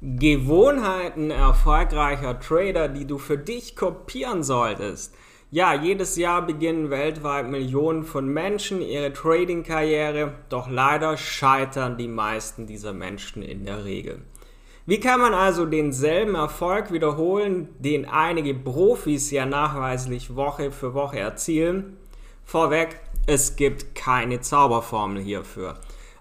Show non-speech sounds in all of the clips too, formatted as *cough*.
Gewohnheiten erfolgreicher Trader, die du für dich kopieren solltest. Ja, jedes Jahr beginnen weltweit Millionen von Menschen ihre Trading-Karriere, doch leider scheitern die meisten dieser Menschen in der Regel. Wie kann man also denselben Erfolg wiederholen, den einige Profis ja nachweislich Woche für Woche erzielen? Vorweg, es gibt keine Zauberformel hierfür.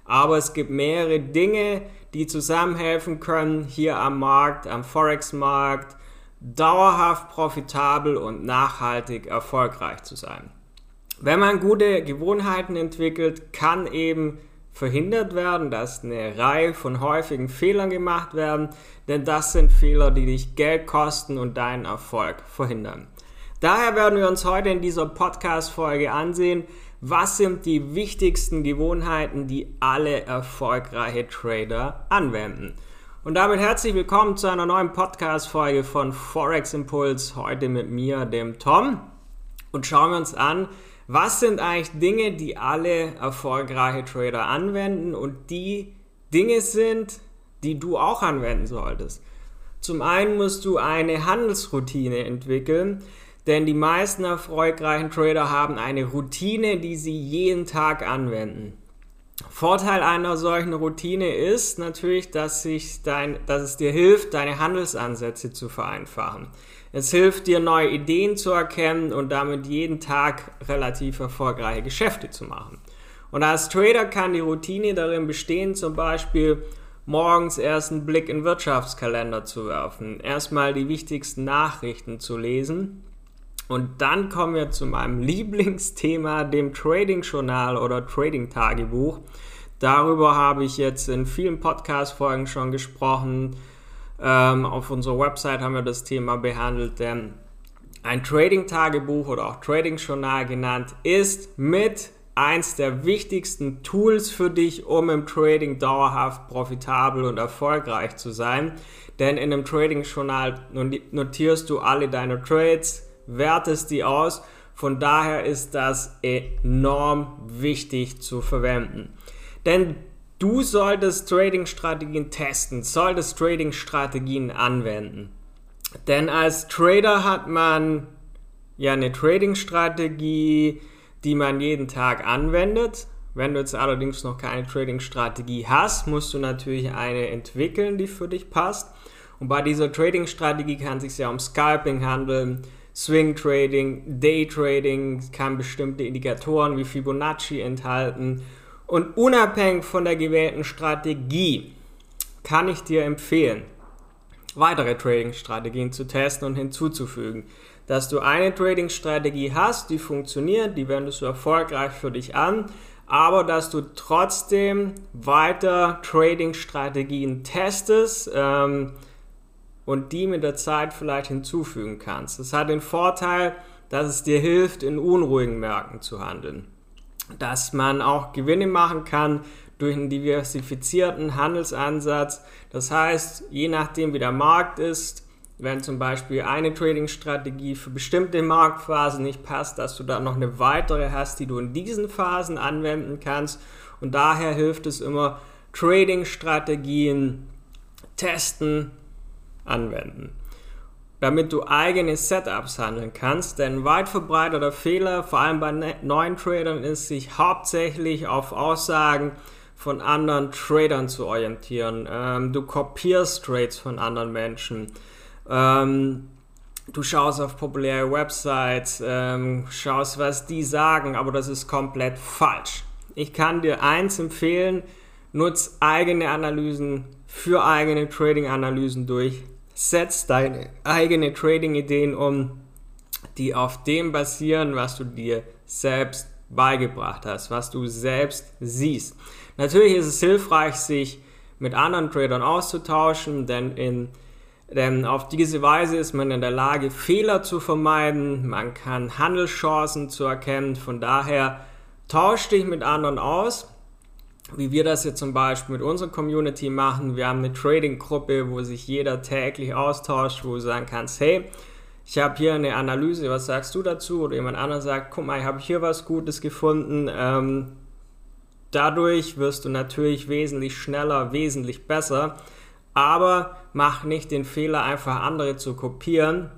Aber es gibt mehrere Dinge, die zusammenhelfen können, hier am Markt, am Forex-Markt, dauerhaft profitabel und nachhaltig erfolgreich zu sein. Wenn man gute Gewohnheiten entwickelt, kann eben verhindert werden, dass eine Reihe von häufigen Fehlern gemacht werden, denn das sind Fehler, die dich Geld kosten und deinen Erfolg verhindern. Daher werden wir uns heute in dieser Podcast-Folge ansehen, was sind die wichtigsten Gewohnheiten, die alle erfolgreiche Trader anwenden. Und damit herzlich willkommen zu einer neuen Podcast-Folge von Forex Impulse. Heute mit mir, dem Tom. Und schauen wir uns an, was sind eigentlich Dinge, die alle erfolgreiche Trader anwenden und die Dinge sind, die du auch anwenden solltest. Zum einen musst du eine Handelsroutine entwickeln, denn die meisten erfolgreichen Trader haben eine Routine, die sie jeden Tag anwenden. Vorteil einer solchen Routine ist natürlich, dass, sich dein, dass es dir hilft, deine Handelsansätze zu vereinfachen. Es hilft dir, neue Ideen zu erkennen und damit jeden Tag relativ erfolgreiche Geschäfte zu machen. Und als Trader kann die Routine darin bestehen, zum Beispiel morgens erst einen Blick in den Wirtschaftskalender zu werfen, erstmal die wichtigsten Nachrichten zu lesen und dann kommen wir zu meinem *laughs* Lieblingsthema, dem Trading Journal oder Trading Tagebuch. Darüber habe ich jetzt in vielen Podcast-Folgen schon gesprochen. Ähm, auf unserer Website haben wir das Thema behandelt, denn ein Trading Tagebuch oder auch Trading Journal genannt ist mit eins der wichtigsten Tools für dich, um im Trading dauerhaft profitabel und erfolgreich zu sein. Denn in einem Trading Journal notierst du alle deine Trades, wertest die aus. Von daher ist das enorm wichtig zu verwenden. Denn du solltest Trading-Strategien testen, solltest Trading-Strategien anwenden. Denn als Trader hat man ja eine Trading-Strategie, die man jeden Tag anwendet. Wenn du jetzt allerdings noch keine Trading-Strategie hast, musst du natürlich eine entwickeln, die für dich passt. Und bei dieser Trading-Strategie kann es sich ja um Scalping handeln, Swing Trading, Day Trading kann bestimmte Indikatoren wie Fibonacci enthalten. Und unabhängig von der gewählten Strategie kann ich dir empfehlen, weitere Trading-Strategien zu testen und hinzuzufügen. Dass du eine Trading-Strategie hast, die funktioniert, die wendest du erfolgreich für dich an, aber dass du trotzdem weiter Trading-Strategien testest, ähm, und die mit der Zeit vielleicht hinzufügen kannst. Das hat den Vorteil, dass es dir hilft, in unruhigen Märkten zu handeln. Dass man auch Gewinne machen kann durch einen diversifizierten Handelsansatz. Das heißt, je nachdem wie der Markt ist, wenn zum Beispiel eine Trading-Strategie für bestimmte Marktphasen nicht passt, dass du dann noch eine weitere hast, die du in diesen Phasen anwenden kannst. Und daher hilft es immer, Trading-Strategien testen, anwenden. Damit du eigene Setups handeln kannst, denn weit verbreiteter Fehler, vor allem bei ne-, neuen Tradern, ist sich hauptsächlich auf Aussagen von anderen Tradern zu orientieren. Ähm, du kopierst Trades von anderen Menschen. Ähm, du schaust auf populäre Websites, ähm, schaust, was die sagen, aber das ist komplett falsch. Ich kann dir eins empfehlen, nutz eigene Analysen für eigene Trading-Analysen durch setz deine eigene Trading-Ideen um, die auf dem basieren, was du dir selbst beigebracht hast, was du selbst siehst. Natürlich ist es hilfreich, sich mit anderen Tradern auszutauschen, denn, in, denn auf diese Weise ist man in der Lage, Fehler zu vermeiden, man kann Handelschancen zu erkennen. Von daher tausch dich mit anderen aus wie wir das jetzt zum Beispiel mit unserer Community machen. Wir haben eine Trading-Gruppe, wo sich jeder täglich austauscht, wo du sagen kannst, hey, ich habe hier eine Analyse, was sagst du dazu? Oder jemand anderes sagt, guck mal, ich habe hier was Gutes gefunden. Ähm, dadurch wirst du natürlich wesentlich schneller, wesentlich besser. Aber mach nicht den Fehler, einfach andere zu kopieren,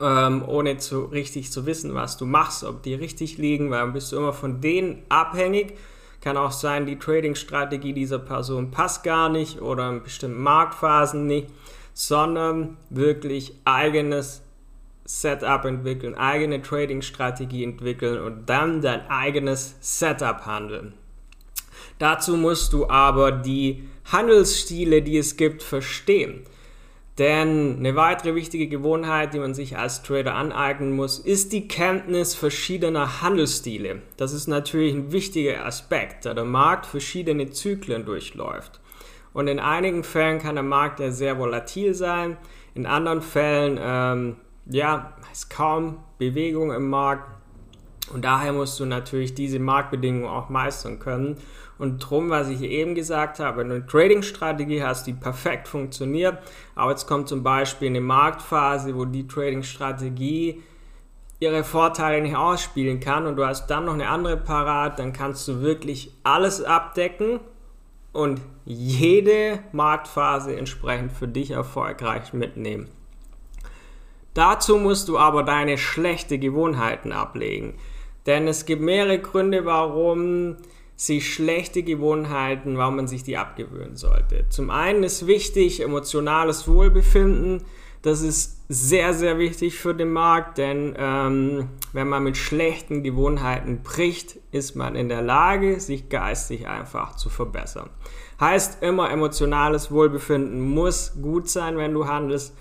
ähm, ohne zu, richtig zu wissen, was du machst, ob die richtig liegen, weil dann bist du immer von denen abhängig. Kann auch sein, die Trading-Strategie dieser Person passt gar nicht oder in bestimmten Marktphasen nicht, sondern wirklich eigenes Setup entwickeln, eigene Trading-Strategie entwickeln und dann dein eigenes Setup handeln. Dazu musst du aber die Handelsstile, die es gibt, verstehen. Denn eine weitere wichtige Gewohnheit, die man sich als Trader aneignen muss, ist die Kenntnis verschiedener Handelsstile. Das ist natürlich ein wichtiger Aspekt, da der Markt verschiedene Zyklen durchläuft. Und in einigen Fällen kann der Markt ja sehr volatil sein, in anderen Fällen ähm, ja, ist kaum Bewegung im Markt. Und daher musst du natürlich diese Marktbedingungen auch meistern können. Und drum, was ich eben gesagt habe, wenn du eine Trading-Strategie hast, die perfekt funktioniert, aber jetzt kommt zum Beispiel eine Marktphase, wo die Trading-Strategie ihre Vorteile nicht ausspielen kann und du hast dann noch eine andere parat, dann kannst du wirklich alles abdecken und jede Marktphase entsprechend für dich erfolgreich mitnehmen. Dazu musst du aber deine schlechte Gewohnheiten ablegen. Denn es gibt mehrere Gründe, warum sich schlechte Gewohnheiten, warum man sich die abgewöhnen sollte. Zum einen ist wichtig emotionales Wohlbefinden. Das ist sehr, sehr wichtig für den Markt, denn ähm, wenn man mit schlechten Gewohnheiten bricht, ist man in der Lage, sich geistig einfach zu verbessern. Heißt immer, emotionales Wohlbefinden muss gut sein, wenn du handelst.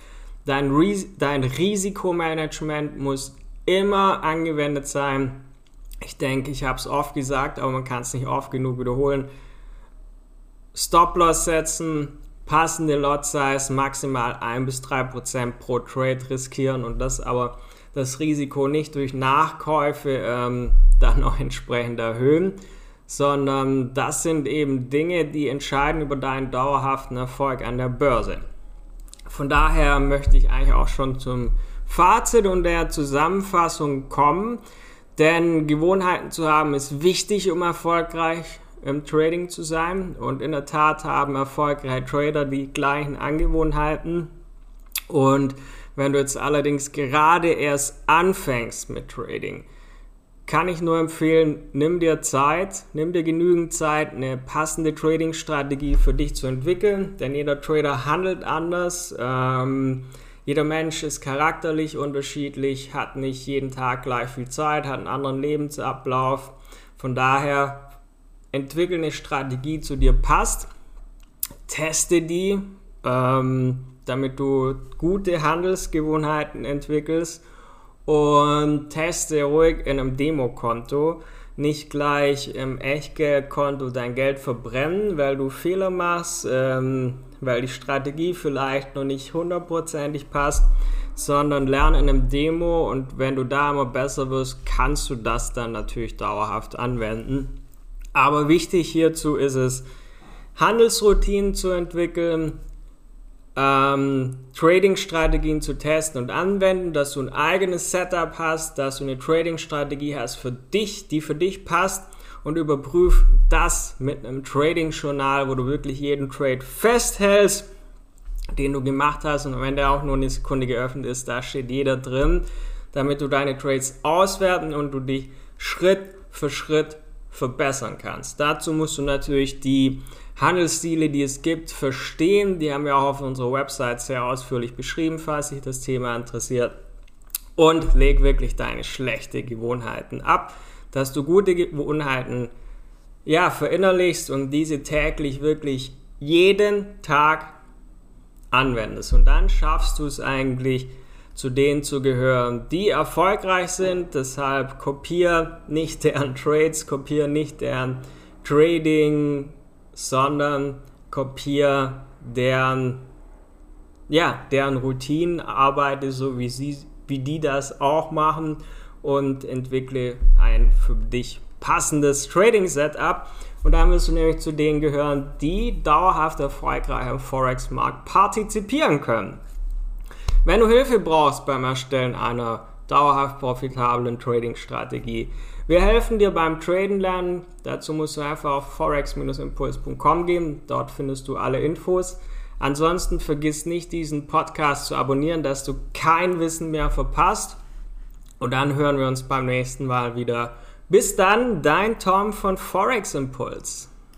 Dein, Ris dein Risikomanagement muss immer angewendet sein. Ich denke, ich habe es oft gesagt, aber man kann es nicht oft genug wiederholen. Stop-Loss setzen, passende Lot-Size, maximal 1 bis 3% pro Trade riskieren und das aber das Risiko nicht durch Nachkäufe ähm, *laughs* dann auch entsprechend erhöhen, sondern das sind eben Dinge, die entscheiden über deinen dauerhaften Erfolg an der Börse. Von daher möchte ich eigentlich auch schon zum Fazit und der Zusammenfassung kommen. Denn Gewohnheiten zu haben ist wichtig, um erfolgreich im Trading zu sein. Und in der Tat haben erfolgreiche Trader die gleichen Angewohnheiten. Und wenn du jetzt allerdings gerade erst anfängst mit Trading, kann ich nur empfehlen, nimm dir Zeit, nimm dir genügend Zeit, eine passende Trading-Strategie für dich zu entwickeln, denn jeder Trader handelt anders. Ähm, jeder Mensch ist charakterlich unterschiedlich, hat nicht jeden Tag gleich viel Zeit, hat einen anderen Lebensablauf. Von daher entwickel eine Strategie, die zu dir passt, teste die, ähm, damit du gute Handelsgewohnheiten entwickelst und teste ruhig in einem Demokonto. Nicht gleich im Echtgeldkonto dein Geld verbrennen, weil du Fehler machst, ähm, weil die Strategie vielleicht noch nicht hundertprozentig passt, sondern lerne in einem Demo und wenn du da immer besser wirst, kannst du das dann natürlich dauerhaft anwenden. Aber wichtig hierzu ist es, Handelsroutinen zu entwickeln, ähm, Trading-Strategien zu testen und anwenden, dass du ein eigenes Setup hast, dass du eine Trading-Strategie hast für dich, die für dich passt und überprüf das mit einem Trading-Journal, wo du wirklich jeden Trade festhältst, den du gemacht hast und wenn der auch nur eine Sekunde geöffnet ist, da steht jeder drin, damit du deine Trades auswerten und du dich Schritt für Schritt verbessern kannst. Dazu musst du natürlich die Handelsstile, die es gibt, verstehen. Die haben wir auch auf unserer Website sehr ausführlich beschrieben, falls sich das Thema interessiert. Und leg wirklich deine schlechten Gewohnheiten ab, dass du gute Gewohnheiten ja, verinnerlichst und diese täglich wirklich jeden Tag anwendest. Und dann schaffst du es eigentlich, zu denen zu gehören, die erfolgreich sind. Deshalb kopier nicht deren Trades, kopier nicht deren Trading, sondern kopiere deren, ja, deren Routinen, arbeite so wie, sie, wie die das auch machen und entwickle ein für dich passendes Trading-Setup. Und dann wirst du nämlich zu denen gehören, die dauerhaft erfolgreich am Forex-Markt partizipieren können. Wenn du Hilfe brauchst beim Erstellen einer dauerhaft profitablen Trading-Strategie, wir helfen dir beim Traden lernen. Dazu musst du einfach auf forex-impuls.com gehen. Dort findest du alle Infos. Ansonsten vergiss nicht, diesen Podcast zu abonnieren, dass du kein Wissen mehr verpasst. Und dann hören wir uns beim nächsten Mal wieder. Bis dann, dein Tom von Forex Impulse.